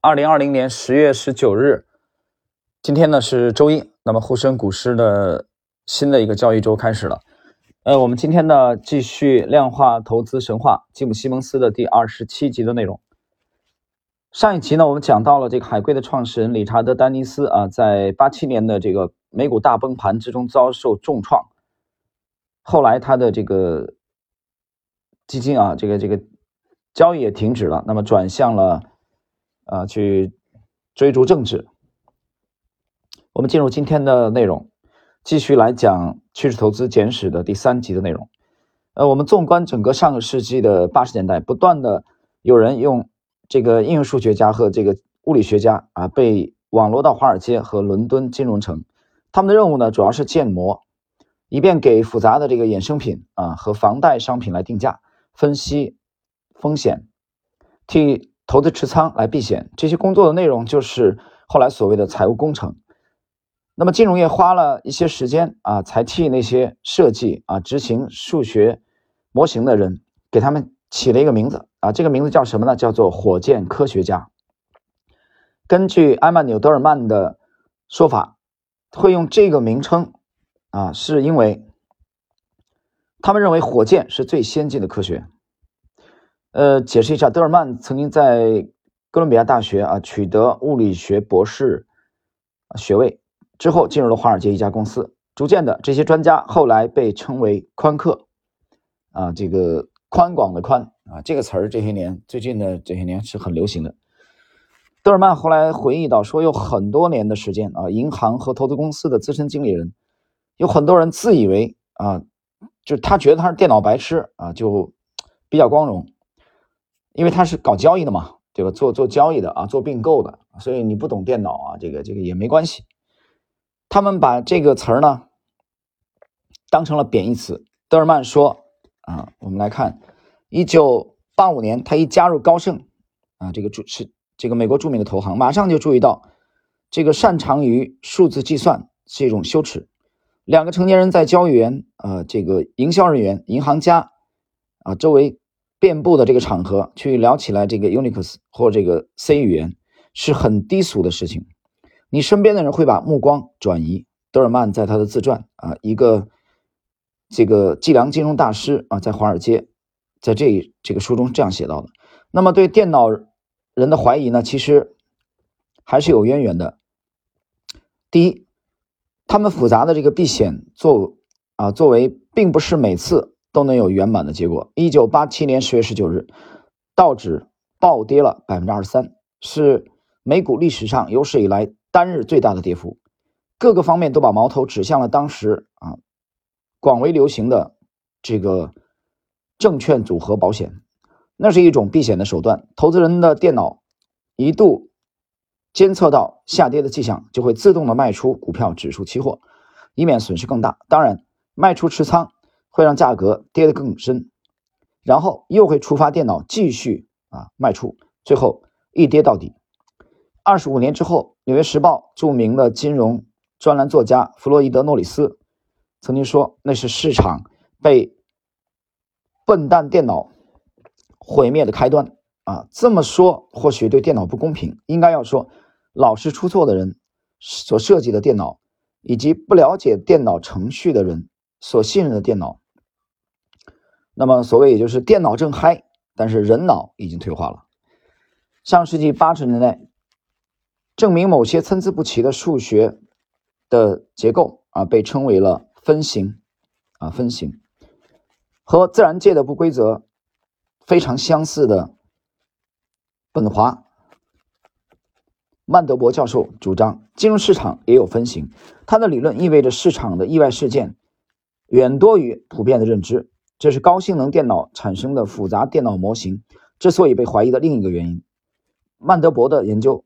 二零二零年十月十九日，今天呢是周一，那么沪深股市的新的一个交易周开始了。呃，我们今天呢继续量化投资神话吉姆西蒙斯的第二十七集的内容。上一集呢，我们讲到了这个海归的创始人理查德丹尼斯啊，在八七年的这个美股大崩盘之中遭受重创，后来他的这个基金啊，这个这个交易也停止了，那么转向了。啊，去追逐政治。我们进入今天的内容，继续来讲《趋势投资简史》的第三集的内容。呃，我们纵观整个上个世纪的八十年代，不断的有人用这个应用数学家和这个物理学家啊，被网罗到华尔街和伦敦金融城。他们的任务呢，主要是建模，以便给复杂的这个衍生品啊和房贷商品来定价、分析风险，替。投资持仓来避险，这些工作的内容就是后来所谓的财务工程。那么金融业花了一些时间啊，才替那些设计啊、执行数学模型的人给他们起了一个名字啊，这个名字叫什么呢？叫做火箭科学家。根据埃曼纽德尔曼的说法，会用这个名称啊，是因为他们认为火箭是最先进的科学。呃，解释一下，德尔曼曾经在哥伦比亚大学啊取得物理学博士学位之后，进入了华尔街一家公司。逐渐的，这些专家后来被称为宽客啊，这个宽广的宽啊，这个词儿这些年最近的这些年是很流行的。德尔曼后来回忆到说，有很多年的时间啊，银行和投资公司的资深经理人有很多人自以为啊，就他觉得他是电脑白痴啊，就比较光荣。因为他是搞交易的嘛，对吧？做做交易的啊，做并购的，所以你不懂电脑啊，这个这个也没关系。他们把这个词儿呢当成了贬义词。德尔曼说啊，我们来看，一九八五年他一加入高盛啊，这个著是这个美国著名的投行，马上就注意到这个擅长于数字计算是一种羞耻。两个成年人在交易员啊，这个营销人员、银行家啊周围。遍布的这个场合去聊起来，这个 Unix 或这个 C 语言是很低俗的事情。你身边的人会把目光转移。德尔曼在他的自传啊，一个这个计量金融大师啊，在华尔街，在这这个书中这样写到的。那么对电脑人的怀疑呢，其实还是有渊源的。第一，他们复杂的这个避险作啊，作为并不是每次。都能有圆满的结果。一九八七年十月十九日，道指暴跌了百分之二十三，是美股历史上有史以来单日最大的跌幅。各个方面都把矛头指向了当时啊广为流行的这个证券组合保险，那是一种避险的手段。投资人的电脑一度监测到下跌的迹象，就会自动的卖出股票指数期货，以免损失更大。当然，卖出持仓。会让价格跌得更深，然后又会触发电脑继续啊卖出，最后一跌到底。二十五年之后，《纽约时报》著名的金融专栏作家弗洛伊德·诺里斯曾经说：“那是市场被笨蛋电脑毁灭的开端。”啊，这么说或许对电脑不公平，应该要说老是出错的人所设计的电脑，以及不了解电脑程序的人所信任的电脑。那么，所谓也就是电脑正嗨，但是人脑已经退化了。上世纪八十年代，证明某些参差不齐的数学的结构啊，被称为了分形啊，分形和自然界的不规则非常相似的。本华曼德伯教授主张，金融市场也有分形，他的理论意味着市场的意外事件远多于普遍的认知。这是高性能电脑产生的复杂电脑模型之所以被怀疑的另一个原因。曼德伯的研究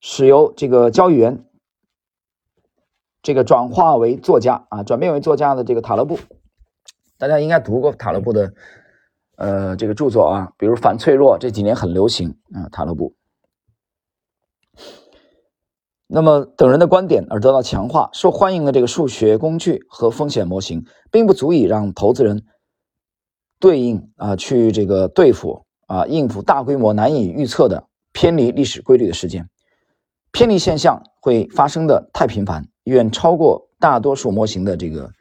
是由这个交易员这个转化为作家啊，转变为作家的这个塔勒布，大家应该读过塔勒布的呃这个著作啊，比如《反脆弱》这几年很流行啊，塔勒布。那么等人的观点而得到强化，受欢迎的这个数学工具和风险模型，并不足以让投资人对应啊去这个对付啊应付大规模难以预测的偏离历史规律的事件。偏离现象会发生的太频繁，远超过大多数模型的这个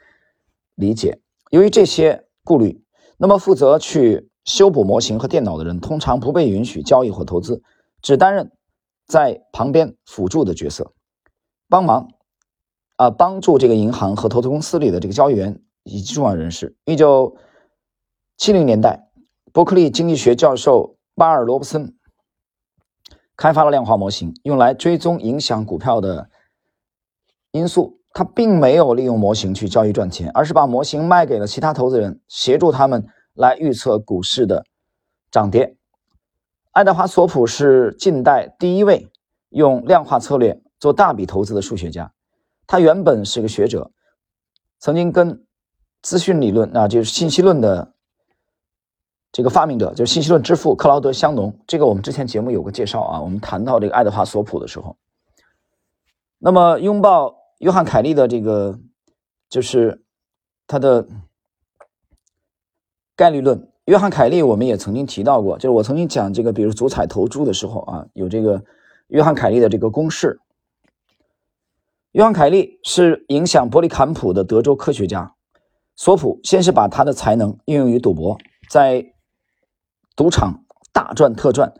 理解。由于这些顾虑，那么负责去修补模型和电脑的人通常不被允许交易或投资，只担任在旁边辅助的角色，帮忙啊帮助这个银行和投资公司里的这个交易员以及重要人士。一九七零年代，伯克利经济学教授巴尔罗伯森。开发了量化模型，用来追踪影响股票的因素。他并没有利用模型去交易赚钱，而是把模型卖给了其他投资人，协助他们来预测股市的涨跌。爱德华·索普是近代第一位用量化策略做大笔投资的数学家。他原本是个学者，曾经跟资讯理论啊，就是信息论的。这个发明者就是信息论之父克劳德·香农，这个我们之前节目有个介绍啊。我们谈到这个爱德华·索普的时候，那么拥抱约翰·凯利的这个就是他的概率论。约翰·凯利我们也曾经提到过，就是我曾经讲这个，比如足彩投注的时候啊，有这个约翰·凯利的这个公式。约翰·凯利是影响伯利坎普的德州科学家，索普先是把他的才能应用于赌博，在赌场大赚特赚，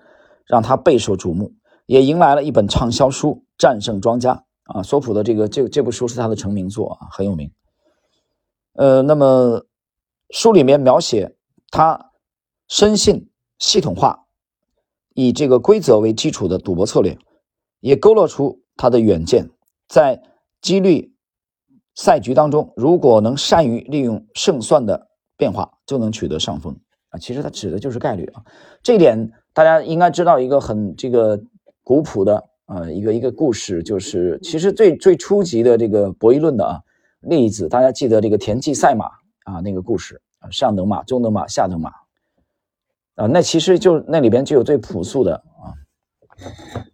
让他备受瞩目，也迎来了一本畅销书《战胜庄家》啊。索普的这个这这部书是他的成名作啊，很有名。呃，那么书里面描写他深信系统化，以这个规则为基础的赌博策略，也勾勒出他的远见，在几率赛局当中，如果能善于利用胜算的变化，就能取得上风。啊，其实它指的就是概率啊，这一点大家应该知道一个很这个古朴的啊一个一个故事，就是其实最最初级的这个博弈论的啊例子，大家记得这个田忌赛马啊那个故事上等马、中等马、下等马啊，那其实就那里边就有最朴素的啊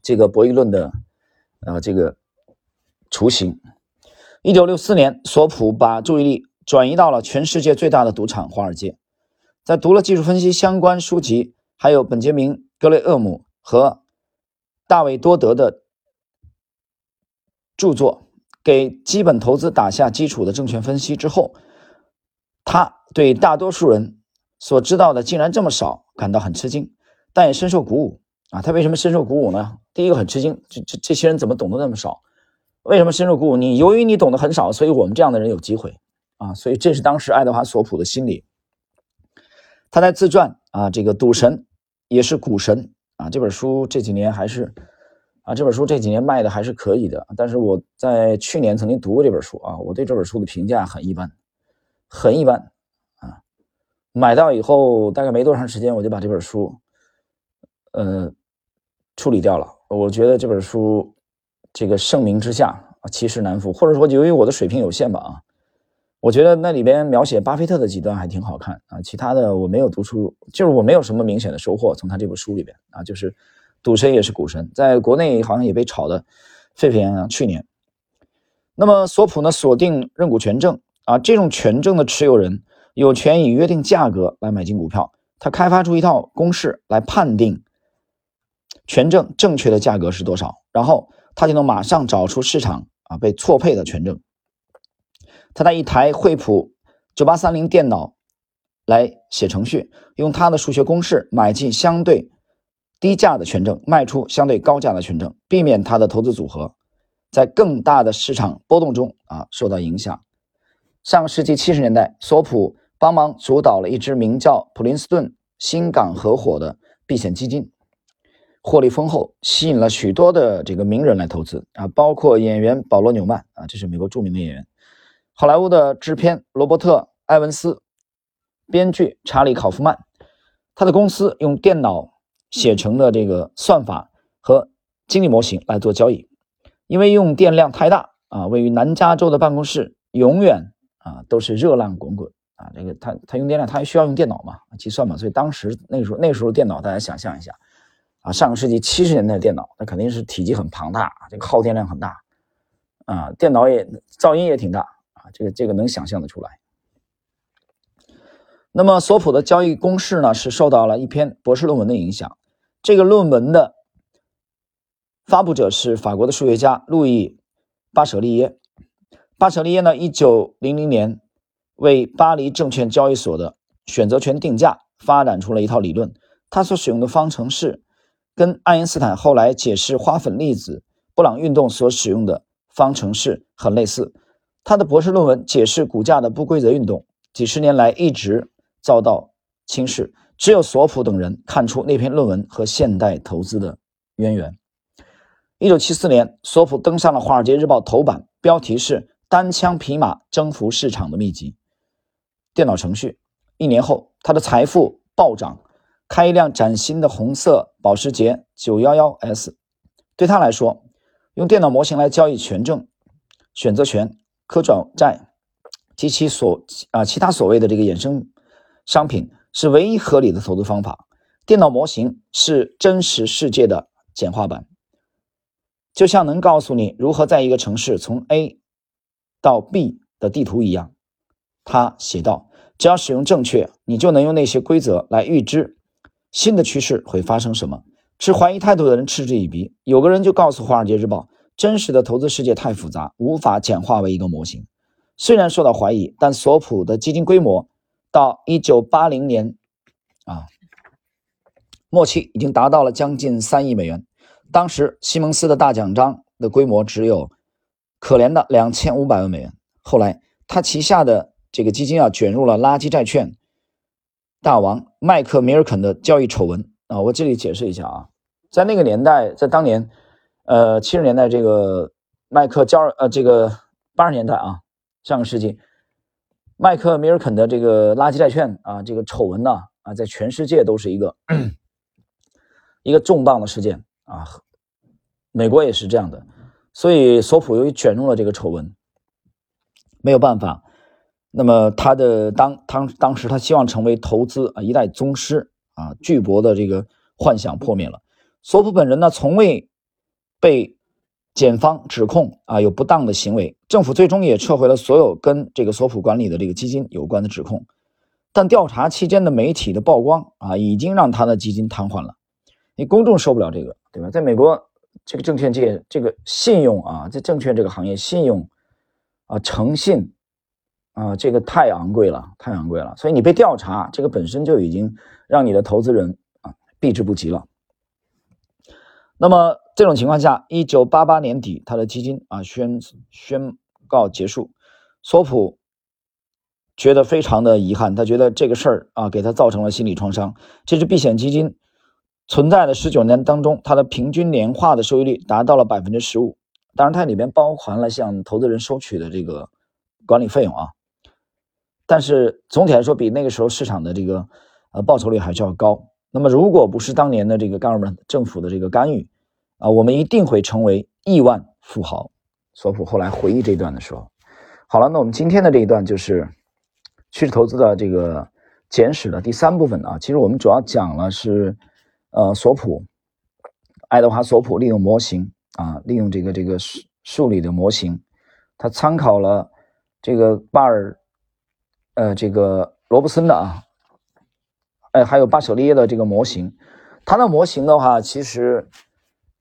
这个博弈论的啊这个雏形。一九六四年，索普把注意力转移到了全世界最大的赌场华尔街。在读了技术分析相关书籍，还有本杰明·格雷厄姆和大卫·多德的著作，给基本投资打下基础的证券分析之后，他对大多数人所知道的竟然这么少感到很吃惊，但也深受鼓舞啊！他为什么深受鼓舞呢？第一个很吃惊，这这这些人怎么懂得那么少？为什么深受鼓舞？你由于你懂得很少，所以我们这样的人有机会啊！所以这是当时爱德华·索普的心理。他在自传啊，这个赌神也是股神啊。这本书这几年还是啊，这本书这几年卖的还是可以的。但是我在去年曾经读过这本书啊，我对这本书的评价很一般，很一般。买到以后大概没多长时间，我就把这本书呃处理掉了。我觉得这本书这个盛名之下啊，其实难副，或者说由于我的水平有限吧啊。我觉得那里边描写巴菲特的几段还挺好看啊，其他的我没有读出，就是我没有什么明显的收获。从他这部书里边啊，就是赌神也是股神，在国内好像也被炒的沸沸扬扬。去年，那么索普呢锁定认股权证啊，这种权证的持有人有权以约定价格来买进股票，他开发出一套公式来判定权证正确的价格是多少，然后他就能马上找出市场啊被错配的权证。他在一台惠普九八三零电脑来写程序，用他的数学公式买进相对低价的权证，卖出相对高价的权证，避免他的投资组合在更大的市场波动中啊受到影响。上个世纪七十年代，索普帮忙主导了一支名叫普林斯顿新港合伙的避险基金，获利丰厚，吸引了许多的这个名人来投资啊，包括演员保罗纽曼啊，这是美国著名的演员。好莱坞的制片罗伯特·埃文斯，编剧查理·考夫曼，他的公司用电脑写成的这个算法和经济模型来做交易，因为用电量太大啊，位于南加州的办公室永远啊都是热浪滚滚。啊。这个他他用电量，他还需要用电脑嘛，计算嘛，所以当时那时候那时候电脑，大家想象一下啊，上个世纪七十年代的电脑，那肯定是体积很庞大，这个耗电量很大啊，电脑也噪音也挺大。啊这个这个能想象的出来。那么索普的交易公式呢，是受到了一篇博士论文的影响。这个论文的发布者是法国的数学家路易·巴舍利耶。巴舍利耶呢，一九零零年为巴黎证券交易所的选择权定价发展出了一套理论。他所使用的方程式跟爱因斯坦后来解释花粉粒子布朗运动所使用的方程式很类似。他的博士论文解释股价的不规则运动，几十年来一直遭到轻视。只有索普等人看出那篇论文和现代投资的渊源。一九七四年，索普登上了《华尔街日报》头版，标题是“单枪匹马征服市场的秘籍”。电脑程序。一年后，他的财富暴涨。开一辆崭新的红色保时捷 911S，对他来说，用电脑模型来交易权证、选择权、可转债及其所啊其他所谓的这个衍生商品是唯一合理的投资方法。电脑模型是真实世界的简化版，就像能告诉你如何在一个城市从 A 到 B 的地图一样。他写道：“只要使用正确，你就能用那些规则来预知。”新的趋势会发生什么？持怀疑态度的人嗤之以鼻。有个人就告诉《华尔街日报》，真实的投资世界太复杂，无法简化为一个模型。虽然受到怀疑，但索普的基金规模到1980年啊末期已经达到了将近三亿美元。当时西蒙斯的大奖章的规模只有可怜的两千五百万美元。后来他旗下的这个基金啊卷入了垃圾债券。大王麦克米尔肯的交易丑闻啊，我这里解释一下啊，在那个年代，在当年，呃，七十年代这个麦克交呃这个八十年代啊，上个世纪，麦克米尔肯的这个垃圾债券啊，这个丑闻呢啊，在全世界都是一个一个重磅的事件啊，美国也是这样的，所以索普由于卷入了这个丑闻，没有办法。那么他的当当当时他希望成为投资啊一代宗师啊巨博的这个幻想破灭了。索普本人呢从未被检方指控啊有不当的行为，政府最终也撤回了所有跟这个索普管理的这个基金有关的指控。但调查期间的媒体的曝光啊已经让他的基金瘫痪了，你公众受不了这个，对吧？在美国这个证券界这个信用啊在证券这个行业信用啊诚信。啊，这个太昂贵了，太昂贵了，所以你被调查，这个本身就已经让你的投资人啊避之不及了。那么这种情况下，一九八八年底，他的基金啊宣宣告结束，索普觉得非常的遗憾，他觉得这个事儿啊给他造成了心理创伤。这支避险基金存在的十九年当中，它的平均年化的收益率达到了百分之十五，当然它里面包含了向投资人收取的这个管理费用啊。但是总体来说，比那个时候市场的这个呃报酬率还是要高。那么，如果不是当年的这个干部们政府的这个干预啊，我们一定会成为亿万富豪。索普后来回忆这一段的时候，好了，那我们今天的这一段就是趋势投资的这个简史的第三部分啊。其实我们主要讲了是呃索普爱德华索普利用模型啊，利用这个这个数数理的模型，他参考了这个巴尔。呃，这个罗布森的啊，哎，还有巴舍利耶的这个模型，它的模型的话，其实，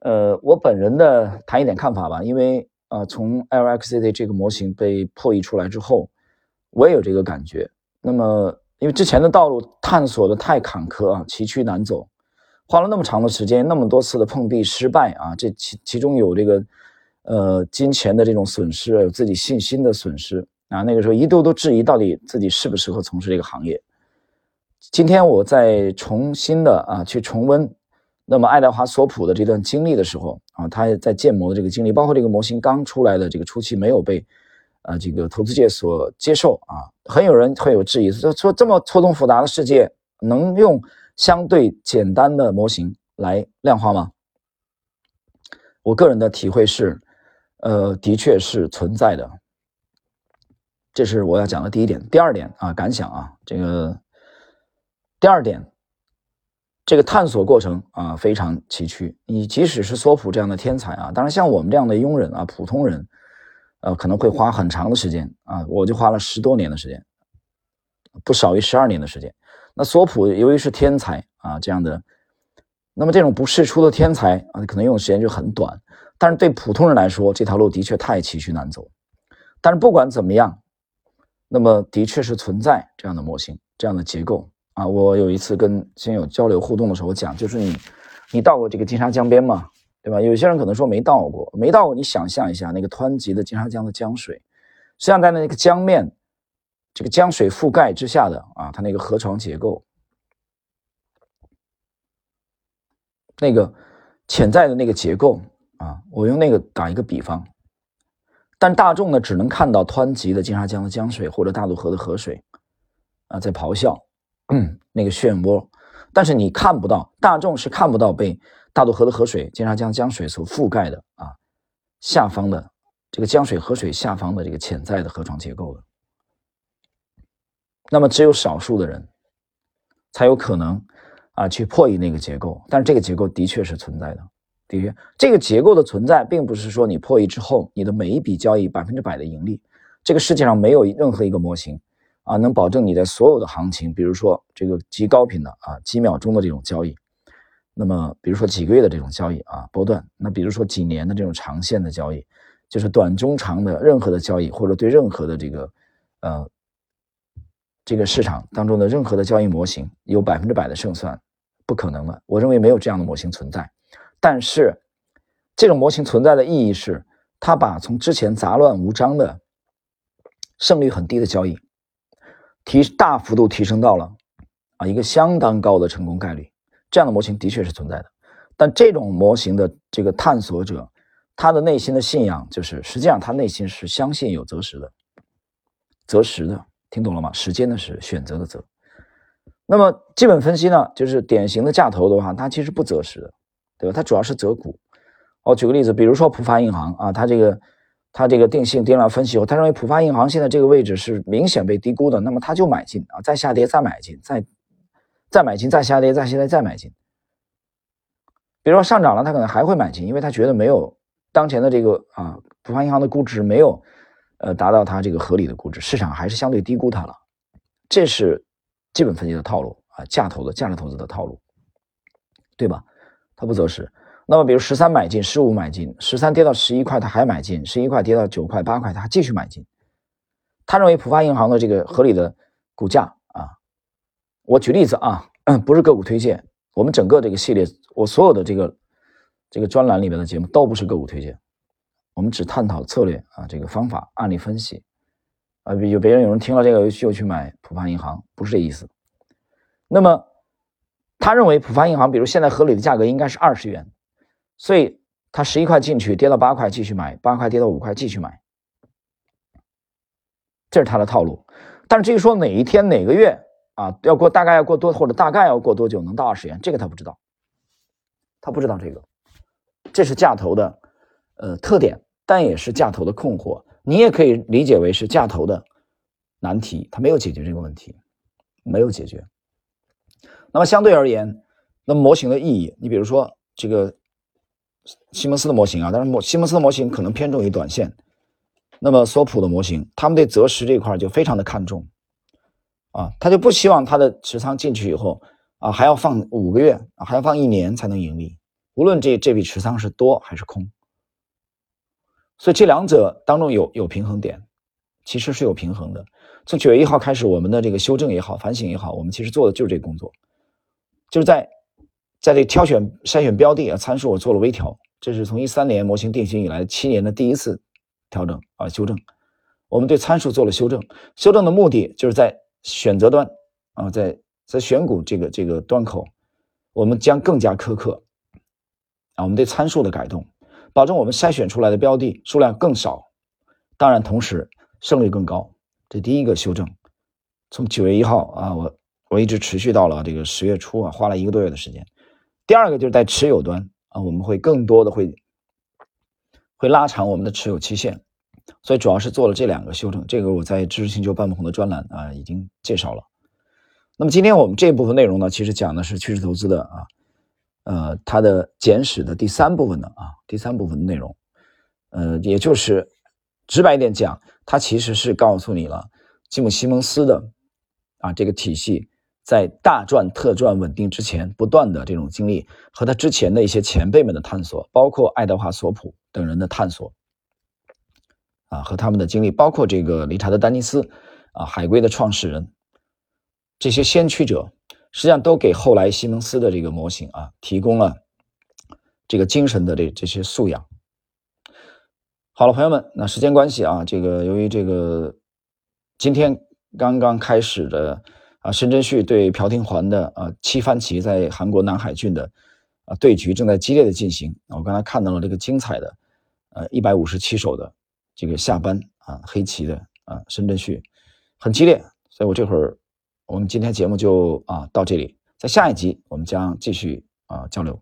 呃，我本人的谈一点看法吧，因为呃，从 LXZ 这个模型被破译出来之后，我也有这个感觉。那么，因为之前的道路探索的太坎坷啊，崎岖难走，花了那么长的时间，那么多次的碰壁失败啊，这其其中有这个呃金钱的这种损失，有自己信心的损失。啊，那个时候一度都质疑到底自己适不适合从事这个行业。今天我在重新的啊去重温那么爱德华索普的这段经历的时候啊，他在建模的这个经历，包括这个模型刚出来的这个初期没有被啊这个投资界所接受啊，很有人会有质疑，说说这么错综复杂的世界能用相对简单的模型来量化吗？我个人的体会是，呃，的确是存在的。这是我要讲的第一点，第二点啊，感想啊，这个第二点，这个探索过程啊非常崎岖。你即使是索普这样的天才啊，当然像我们这样的庸人啊，普通人，呃，可能会花很长的时间啊，我就花了十多年的时间不少于十二年的时间。那索普由于是天才啊，这样的，那么这种不世出的天才啊，可能用的时间就很短。但是对普通人来说，这条路的确太崎岖难走。但是不管怎么样，那么的确是存在这样的模型、这样的结构啊。我有一次跟亲友交流互动的时候讲，就是你，你到过这个金沙江边吗？对吧？有些人可能说没到过，没到过。你想象一下那个湍急的金沙江的江水，实际上在那个江面，这个江水覆盖之下的啊，它那个河床结构，那个潜在的那个结构啊，我用那个打一个比方。但大众呢，只能看到湍急的金沙江的江水或者大渡河的河水，啊，在咆哮，那个漩涡。但是你看不到，大众是看不到被大渡河的河水、金沙江江水所覆盖的啊，下方的这个江水河水下方的这个潜在的河床结构的。那么只有少数的人，才有可能啊去破译那个结构。但是这个结构的确是存在的。的确，这个结构的存在，并不是说你破译之后，你的每一笔交易百分之百的盈利。这个世界上没有任何一个模型啊，能保证你在所有的行情，比如说这个极高频的啊，几秒钟的这种交易，那么比如说几个月的这种交易啊，波段，那比如说几年的这种长线的交易，就是短中长的任何的交易，或者对任何的这个呃这个市场当中的任何的交易模型有百分之百的胜算，不可能的。我认为没有这样的模型存在。但是，这种模型存在的意义是，它把从之前杂乱无章的、胜率很低的交易，提大幅度提升到了啊一个相当高的成功概率。这样的模型的确是存在的。但这种模型的这个探索者，他的内心的信仰就是，实际上他内心是相信有择时的，择时的，听懂了吗？时间的时，选择的择。那么基本分析呢，就是典型的价投的话，它其实不择时的。对吧？它主要是择股。我举个例子，比如说浦发银行啊，它这个它这个定性定量分析后，他认为浦发银行现在这个位置是明显被低估的，那么他就买进啊，再下跌再买进，再再买进再下跌再下跌再买进。比如说上涨了，他可能还会买进，因为他觉得没有当前的这个啊浦发银行的估值没有呃达到它这个合理的估值，市场还是相对低估它了。这是基本分析的套路啊，价投的价值投资的套路，对吧？他不择时，那么比如十三买进，十五买进，十三跌到十一块，他还买进，十一块跌到九块八块，他还继续买进。他认为浦发银行的这个合理的股价啊，我举例子啊，不是个股推荐，我们整个这个系列，我所有的这个这个专栏里面的节目都不是个股推荐，我们只探讨策略啊，这个方法案例分析啊，有别人有人听了这个又去买浦发银行，不是这意思。那么。他认为浦发银行，比如现在合理的价格应该是二十元，所以他十一块进去，跌到八块继续买，八块跌到五块继续买，这是他的套路。但是至于说哪一天哪个月啊，要过大概要过多或者大概要过多久能到二十元，这个他不知道，他不知道这个，这是价投的呃特点，但也是价投的困惑。你也可以理解为是价投的难题，他没有解决这个问题，没有解决。那么相对而言，那模型的意义，你比如说这个西蒙斯的模型啊，但是模西蒙斯的模型可能偏重于短线。那么索普的模型，他们对择时这块就非常的看重啊，他就不希望他的持仓进去以后啊，还要放五个月啊，还要放一年才能盈利，无论这这笔持仓是多还是空。所以这两者当中有有平衡点，其实是有平衡的。从九月一号开始，我们的这个修正也好，反省也好，我们其实做的就是这个工作。就是在，在这挑选筛选标的啊参数，我做了微调，这是从一三年模型定型以来七年的第一次调整啊修正。我们对参数做了修正，修正的目的就是在选择端啊，在在选股这个这个端口，我们将更加苛刻啊，我们对参数的改动，保证我们筛选出来的标的数量更少，当然同时胜率更高。这第一个修正，从九月一号啊我。我一直持续到了这个十月初啊，花了一个多月的时间。第二个就是在持有端啊，我们会更多的会会拉长我们的持有期限，所以主要是做了这两个修正。这个我在知识星球半不红的专栏啊已经介绍了。那么今天我们这部分内容呢，其实讲的是趋势投资的啊，呃，它的简史的第三部分的啊，第三部分的内容，呃，也就是直白一点讲，它其实是告诉你了吉姆·西蒙斯的。啊这个体系在大赚特赚稳定之前，不断的这种经历和他之前的一些前辈们的探索，包括爱德华索普等人的探索，啊和他们的经历，包括这个理查德丹尼斯啊海归的创始人，这些先驱者，实际上都给后来西蒙斯的这个模型啊提供了这个精神的这这些素养。好了，朋友们，那时间关系啊，这个由于这个今天刚刚开始的啊，申真旭对朴廷桓的啊七番棋在韩国南海郡的啊对局正在激烈的进行。我刚才看到了这个精彩的呃一百五十七手的这个下班啊黑棋的啊申真旭很激烈，所以我这会儿我们今天节目就啊到这里，在下一集我们将继续啊交流。